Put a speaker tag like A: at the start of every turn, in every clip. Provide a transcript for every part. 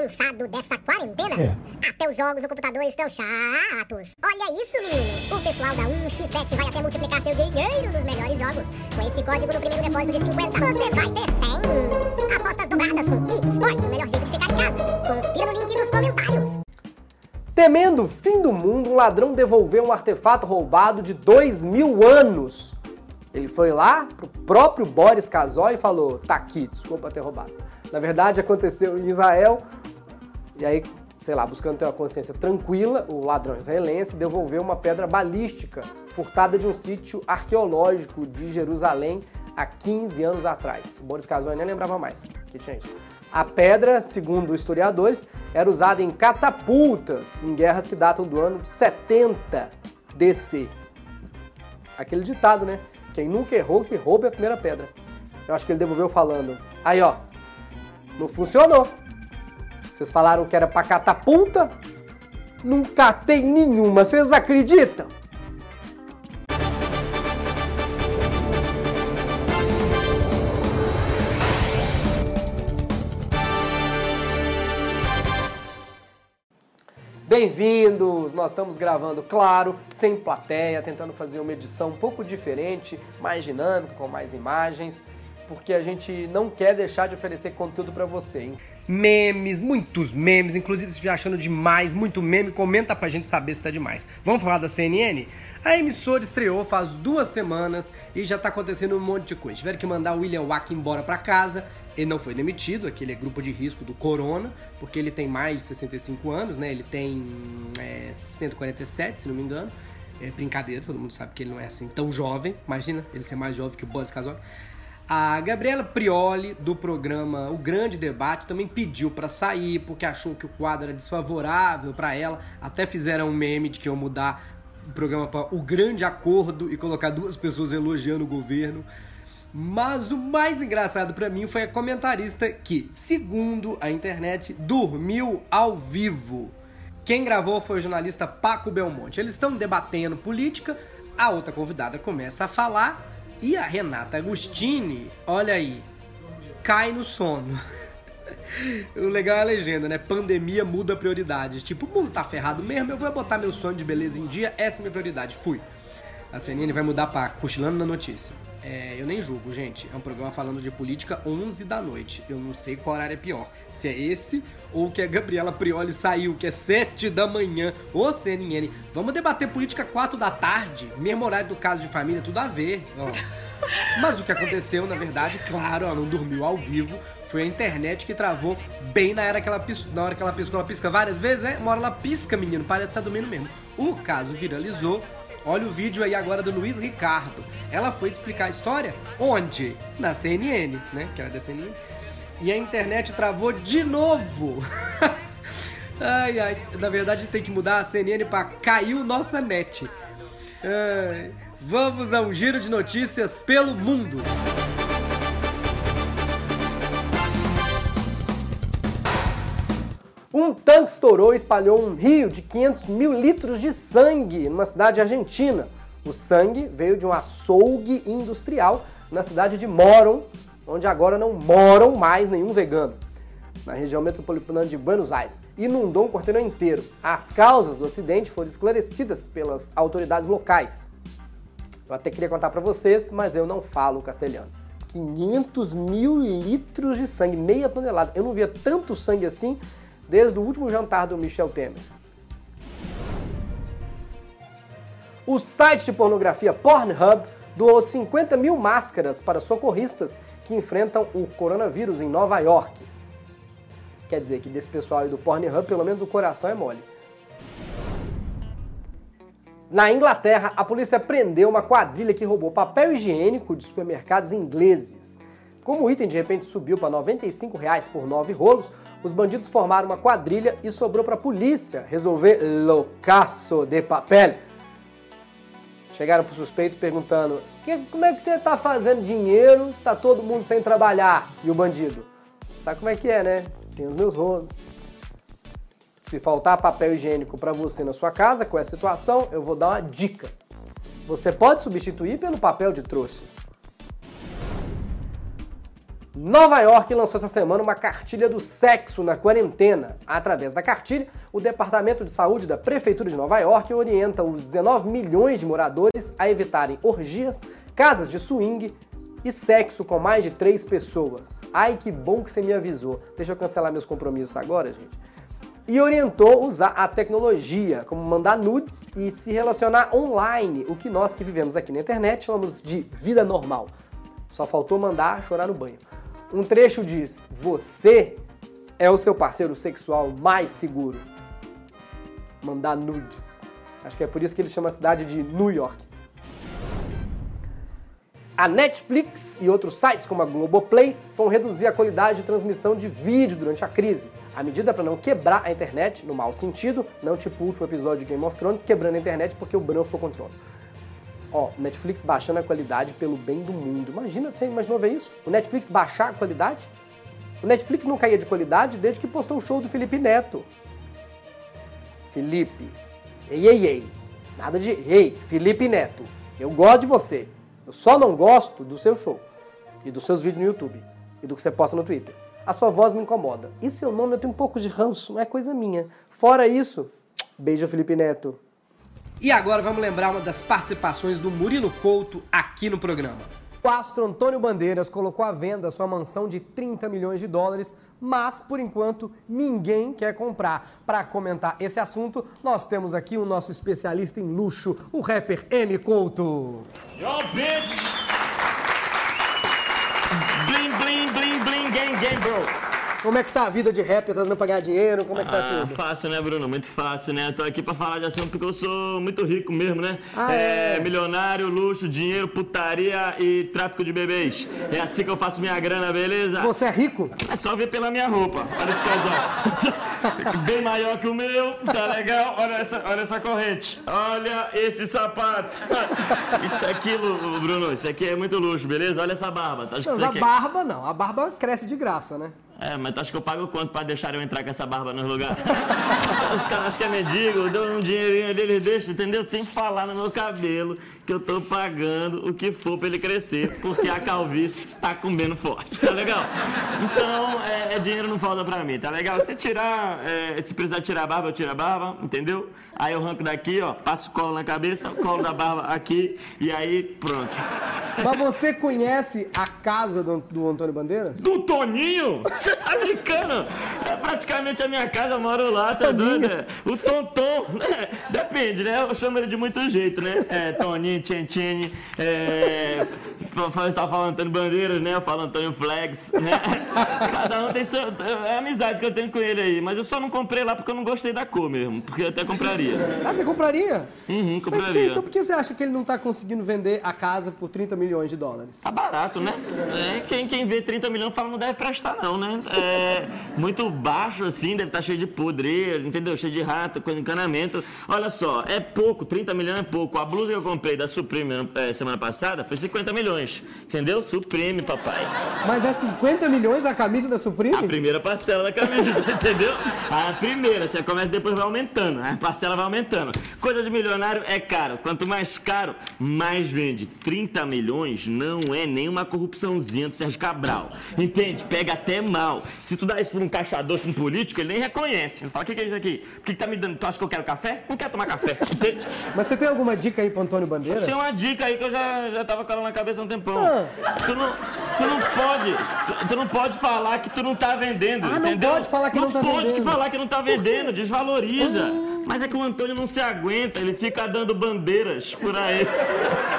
A: Cansado dessa quarentena?
B: É.
A: Até os jogos no computador estão chatos. Olha isso, menino! O pessoal da 1xBet vai até multiplicar seu dinheiro nos melhores jogos. Com esse código no primeiro depósito de 50, você vai ter 100. Apostas dobradas com eSports, o melhor jeito de ficar em casa. Confira no link nos comentários.
B: Temendo o fim do mundo, um ladrão devolveu um artefato roubado de dois mil anos. Ele foi lá pro próprio Boris Casoy e falou: tá aqui, desculpa ter roubado. Na verdade, aconteceu em Israel, e aí, sei lá, buscando ter uma consciência tranquila, o ladrão israelense devolveu uma pedra balística furtada de um sítio arqueológico de Jerusalém há 15 anos atrás. O Boris Casoy nem lembrava mais que tinha isso. A pedra, segundo historiadores, era usada em catapultas em guerras que datam do ano 70 DC. Aquele ditado, né? Quem nunca errou, que roube a primeira pedra. Eu acho que ele devolveu falando: aí ó, não funcionou. Vocês falaram que era pra catapulta, não catei nenhuma, vocês acreditam? Bem-vindos! Nós estamos gravando, claro, sem plateia, tentando fazer uma edição um pouco diferente, mais dinâmica, com mais imagens, porque a gente não quer deixar de oferecer conteúdo para você, hein? Memes, muitos memes, inclusive se estiver achando demais, muito meme, comenta pra gente saber se tá demais. Vamos falar da CNN? A emissora estreou faz duas semanas e já tá acontecendo um monte de coisa. Tiveram que mandar o William Wack embora pra casa, ele não foi demitido, aquele é grupo de risco do Corona, porque ele tem mais de 65 anos, né? Ele tem é, 147, se não me engano. É brincadeira, todo mundo sabe que ele não é assim tão jovem. Imagina ele ser mais jovem que o Boris Casoy. A Gabriela Prioli, do programa O Grande Debate, também pediu para sair porque achou que o quadro era desfavorável para ela. Até fizeram um meme de que iam mudar o programa para O Grande Acordo e colocar duas pessoas elogiando o governo. Mas o mais engraçado para mim foi a comentarista que, segundo a internet, dormiu ao vivo. Quem gravou foi o jornalista Paco Belmonte. Eles estão debatendo política, a outra convidada começa a falar e a Renata Agostini, olha aí, cai no sono. O legal é a legenda, né? Pandemia muda prioridades. Tipo, o mundo tá ferrado mesmo, eu vou botar meu sonho de beleza em dia, essa é minha prioridade. Fui. A CNN vai mudar pra Cochilando na Notícia. É, eu nem julgo, gente. É um programa falando de política 11 da noite. Eu não sei qual horário é pior. Se é esse ou que a Gabriela Prioli saiu, que é 7 da manhã. Ô CNN, vamos debater política 4 da tarde. Mesmo horário do caso de família, tudo a ver. Ó. Mas o que aconteceu, na verdade, claro, ela não dormiu ao vivo. Foi a internet que travou bem na hora que ela pisca, na hora que ela piscou. Ela pisca várias vezes, né? Uma hora ela pisca, menino. Parece que tá dormindo mesmo. O caso viralizou. Olha o vídeo aí agora do Luiz Ricardo. Ela foi explicar a história onde? Na CNN, né? Que era da CNN. E a internet travou de novo. ai, ai. Na verdade, tem que mudar a CNN para caiu nossa net. Ai. Vamos a um giro de notícias pelo mundo. Um tanque estourou e espalhou um rio de 500 mil litros de sangue numa cidade argentina. O sangue veio de um açougue industrial na cidade de Moron, onde agora não moram mais nenhum vegano, na região metropolitana de Buenos Aires. Inundou um quarteirão inteiro. As causas do acidente foram esclarecidas pelas autoridades locais. Eu até queria contar para vocês, mas eu não falo castelhano. 500 mil litros de sangue, meia tonelada. Eu não via tanto sangue assim desde o último jantar do Michel Temer. O site de pornografia Pornhub doou 50 mil máscaras para socorristas que enfrentam o coronavírus em Nova York. Quer dizer que desse pessoal aí do Pornhub, pelo menos o coração é mole. Na Inglaterra, a polícia prendeu uma quadrilha que roubou papel higiênico de supermercados ingleses. Como o item de repente subiu para 95 reais por nove rolos, os bandidos formaram uma quadrilha e sobrou para a polícia resolver loucaço de papel. Chegaram para o suspeito perguntando: como é que você está fazendo dinheiro se está todo mundo sem trabalhar? E o bandido: sabe como é que é, né? Tem os meus rolos. Se faltar papel higiênico para você na sua casa com essa situação, eu vou dar uma dica. Você pode substituir pelo papel de trouxa. Nova York lançou essa semana uma cartilha do sexo na quarentena. Através da cartilha, o Departamento de Saúde da Prefeitura de Nova York orienta os 19 milhões de moradores a evitarem orgias, casas de swing e sexo com mais de três pessoas. Ai, que bom que você me avisou. Deixa eu cancelar meus compromissos agora, gente. E orientou usar a tecnologia, como mandar nudes e se relacionar online, o que nós que vivemos aqui na internet chamamos de vida normal. Só faltou mandar chorar no banho. Um trecho diz: Você é o seu parceiro sexual mais seguro. Mandar nudes. Acho que é por isso que ele chama a cidade de New York. A Netflix e outros sites como a Globoplay vão reduzir a qualidade de transmissão de vídeo durante a crise. A medida para não quebrar a internet, no mau sentido, não tipo o último episódio de Game of Thrones, quebrando a internet porque o Bran ficou trono. Ó, Netflix baixando a qualidade pelo bem do mundo. Imagina, você imaginou ver isso? O Netflix baixar a qualidade? O Netflix não caía de qualidade desde que postou o show do Felipe Neto. Felipe, ei, ei, ei. Nada de ei, Felipe Neto. Eu gosto de você. Eu só não gosto do seu show. E dos seus vídeos no YouTube. E do que você posta no Twitter. A sua voz me incomoda. E seu nome eu tenho um pouco de ranço, não é coisa minha. Fora isso, beijo Felipe Neto. E agora vamos lembrar uma das participações do Murilo Couto aqui no programa. O astro Antônio Bandeiras colocou à venda sua mansão de 30 milhões de dólares, mas por enquanto ninguém quer comprar. Para comentar esse assunto, nós temos aqui o nosso especialista em luxo, o rapper M Couto.
C: Yo, bitch! Bling, bling, bling, bling, gang, gang, bro.
B: Como é que tá a vida de rapper? Tá dando pra ganhar dinheiro? Como é que tá
C: Ah,
B: tudo?
C: fácil, né, Bruno? Muito fácil, né? Tô aqui pra falar de assunto porque eu sou muito rico mesmo, né?
B: Ah, é?
C: Milionário, luxo, dinheiro, putaria e tráfico de bebês. É assim que eu faço minha grana, beleza?
B: Você é rico?
C: É só ver pela minha roupa. Olha esse casal. Bem maior que o meu, tá legal? Olha essa, olha essa corrente. Olha esse sapato. Isso aqui, Bruno, isso aqui é muito luxo, beleza? Olha essa barba. Que
B: Mas a
C: é-
B: barba não. A barba cresce de graça, né?
C: É, mas tu acha que eu pago quanto pra deixar eu entrar com essa barba nos lugares? Os caras que é mendigo, eu dou um dinheirinho ali, eles deixam, entendeu? Sem falar no meu cabelo que eu tô pagando o que for pra ele crescer, porque a calvície tá comendo forte, tá legal? Então, é, é dinheiro não falta pra mim, tá legal? Se tirar, é, se precisar tirar a barba, eu tiro a barba, entendeu? Aí eu arranco daqui, ó, passo o colo na cabeça, o colo da barba aqui, e aí pronto.
B: Mas você conhece a casa do, do Antônio Bandeiras?
C: Do Toninho? Você tá brincando? É praticamente a minha casa, eu moro lá, tá O Tonton? Depende, né? Eu chamo ele de muito jeito, né? É, Toninho, Tchentini, é... Você estava falando Antônio Bandeiras, né? Eu falo Antônio Flags, né? Cada um tem seu... É a amizade que eu tenho com ele aí. Mas eu só não comprei lá porque eu não gostei da cor mesmo. Porque eu até compraria.
B: Ah, você compraria?
C: Uhum,
B: Mas,
C: compraria.
B: então por que você acha que ele não tá conseguindo vender a casa por 30 milhões de dólares?
C: Tá barato, né? É, quem, quem vê 30 milhões fala não deve prestar, não, né? É muito baixo assim, deve estar cheio de podre, entendeu? Cheio de rato, com encanamento. Olha só, é pouco, 30 milhões é pouco. A blusa que eu comprei da Supreme é, semana passada foi 50 milhões, entendeu? Supreme, papai.
B: Mas é 50 milhões a camisa da
C: A
B: Supreme?
C: primeira parcela da camisa, entendeu? A primeira, você começa depois vai aumentando, a parcela vai aumentando. Coisa de milionário é caro. Quanto mais caro, mais vende. 30 milhões não é nenhuma corrupçãozinha do Sérgio Cabral. Entende? Pega até mal. Se tu dá isso pra um caixador, pra um político, ele nem reconhece. Ele fala, o que, que é isso aqui? O que, que tá me dando? Tu acha que eu quero café? Não quero tomar café, entende?
B: Mas você tem alguma dica aí pro Antônio Bandeiras?
C: Tem uma dica aí que eu já, já tava com ela na cabeça há um tempão.
B: Ah.
C: Tu, não, tu não pode. Tu, tu não pode falar que tu não tá vendendo.
B: Ah, não
C: entendeu?
B: pode falar que não tá
C: pode
B: vendendo.
C: falar que não tá vendendo, desvaloriza.
B: Ah.
C: Mas é que o Antônio não se aguenta, ele fica dando bandeiras por aí.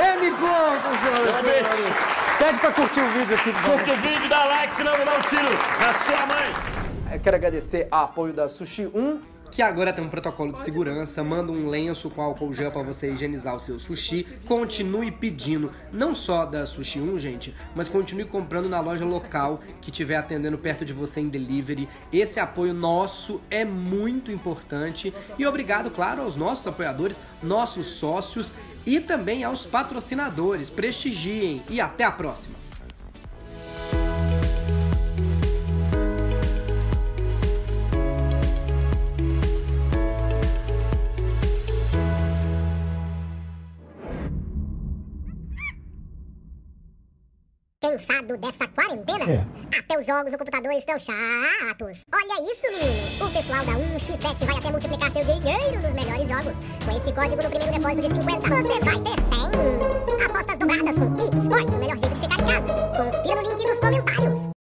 B: É, me conta, senhores. Pede pra curtir o vídeo aqui.
C: Curte o vídeo, dá like, senão eu vou dar um tiro na sua mãe.
B: Quero agradecer a apoio da Sushi 1, que agora tem um protocolo de segurança, manda um lenço com álcool gel para você higienizar o seu sushi. Continue pedindo, não só da Sushi 1, gente, mas continue comprando na loja local que estiver atendendo perto de você em delivery. Esse apoio nosso é muito importante e obrigado, claro, aos nossos apoiadores, nossos sócios e também aos patrocinadores. Prestigiem e até a próxima.
A: Cansado dessa quarentena?
D: É.
A: Até os jogos no computador estão chatos. Olha isso, menino. O pessoal da 1xBet vai até multiplicar seu dinheiro nos melhores jogos. Com esse código no primeiro depósito de 50, você vai ter 100. Apostas dobradas com eSports, o melhor jeito de ficar em casa. Confira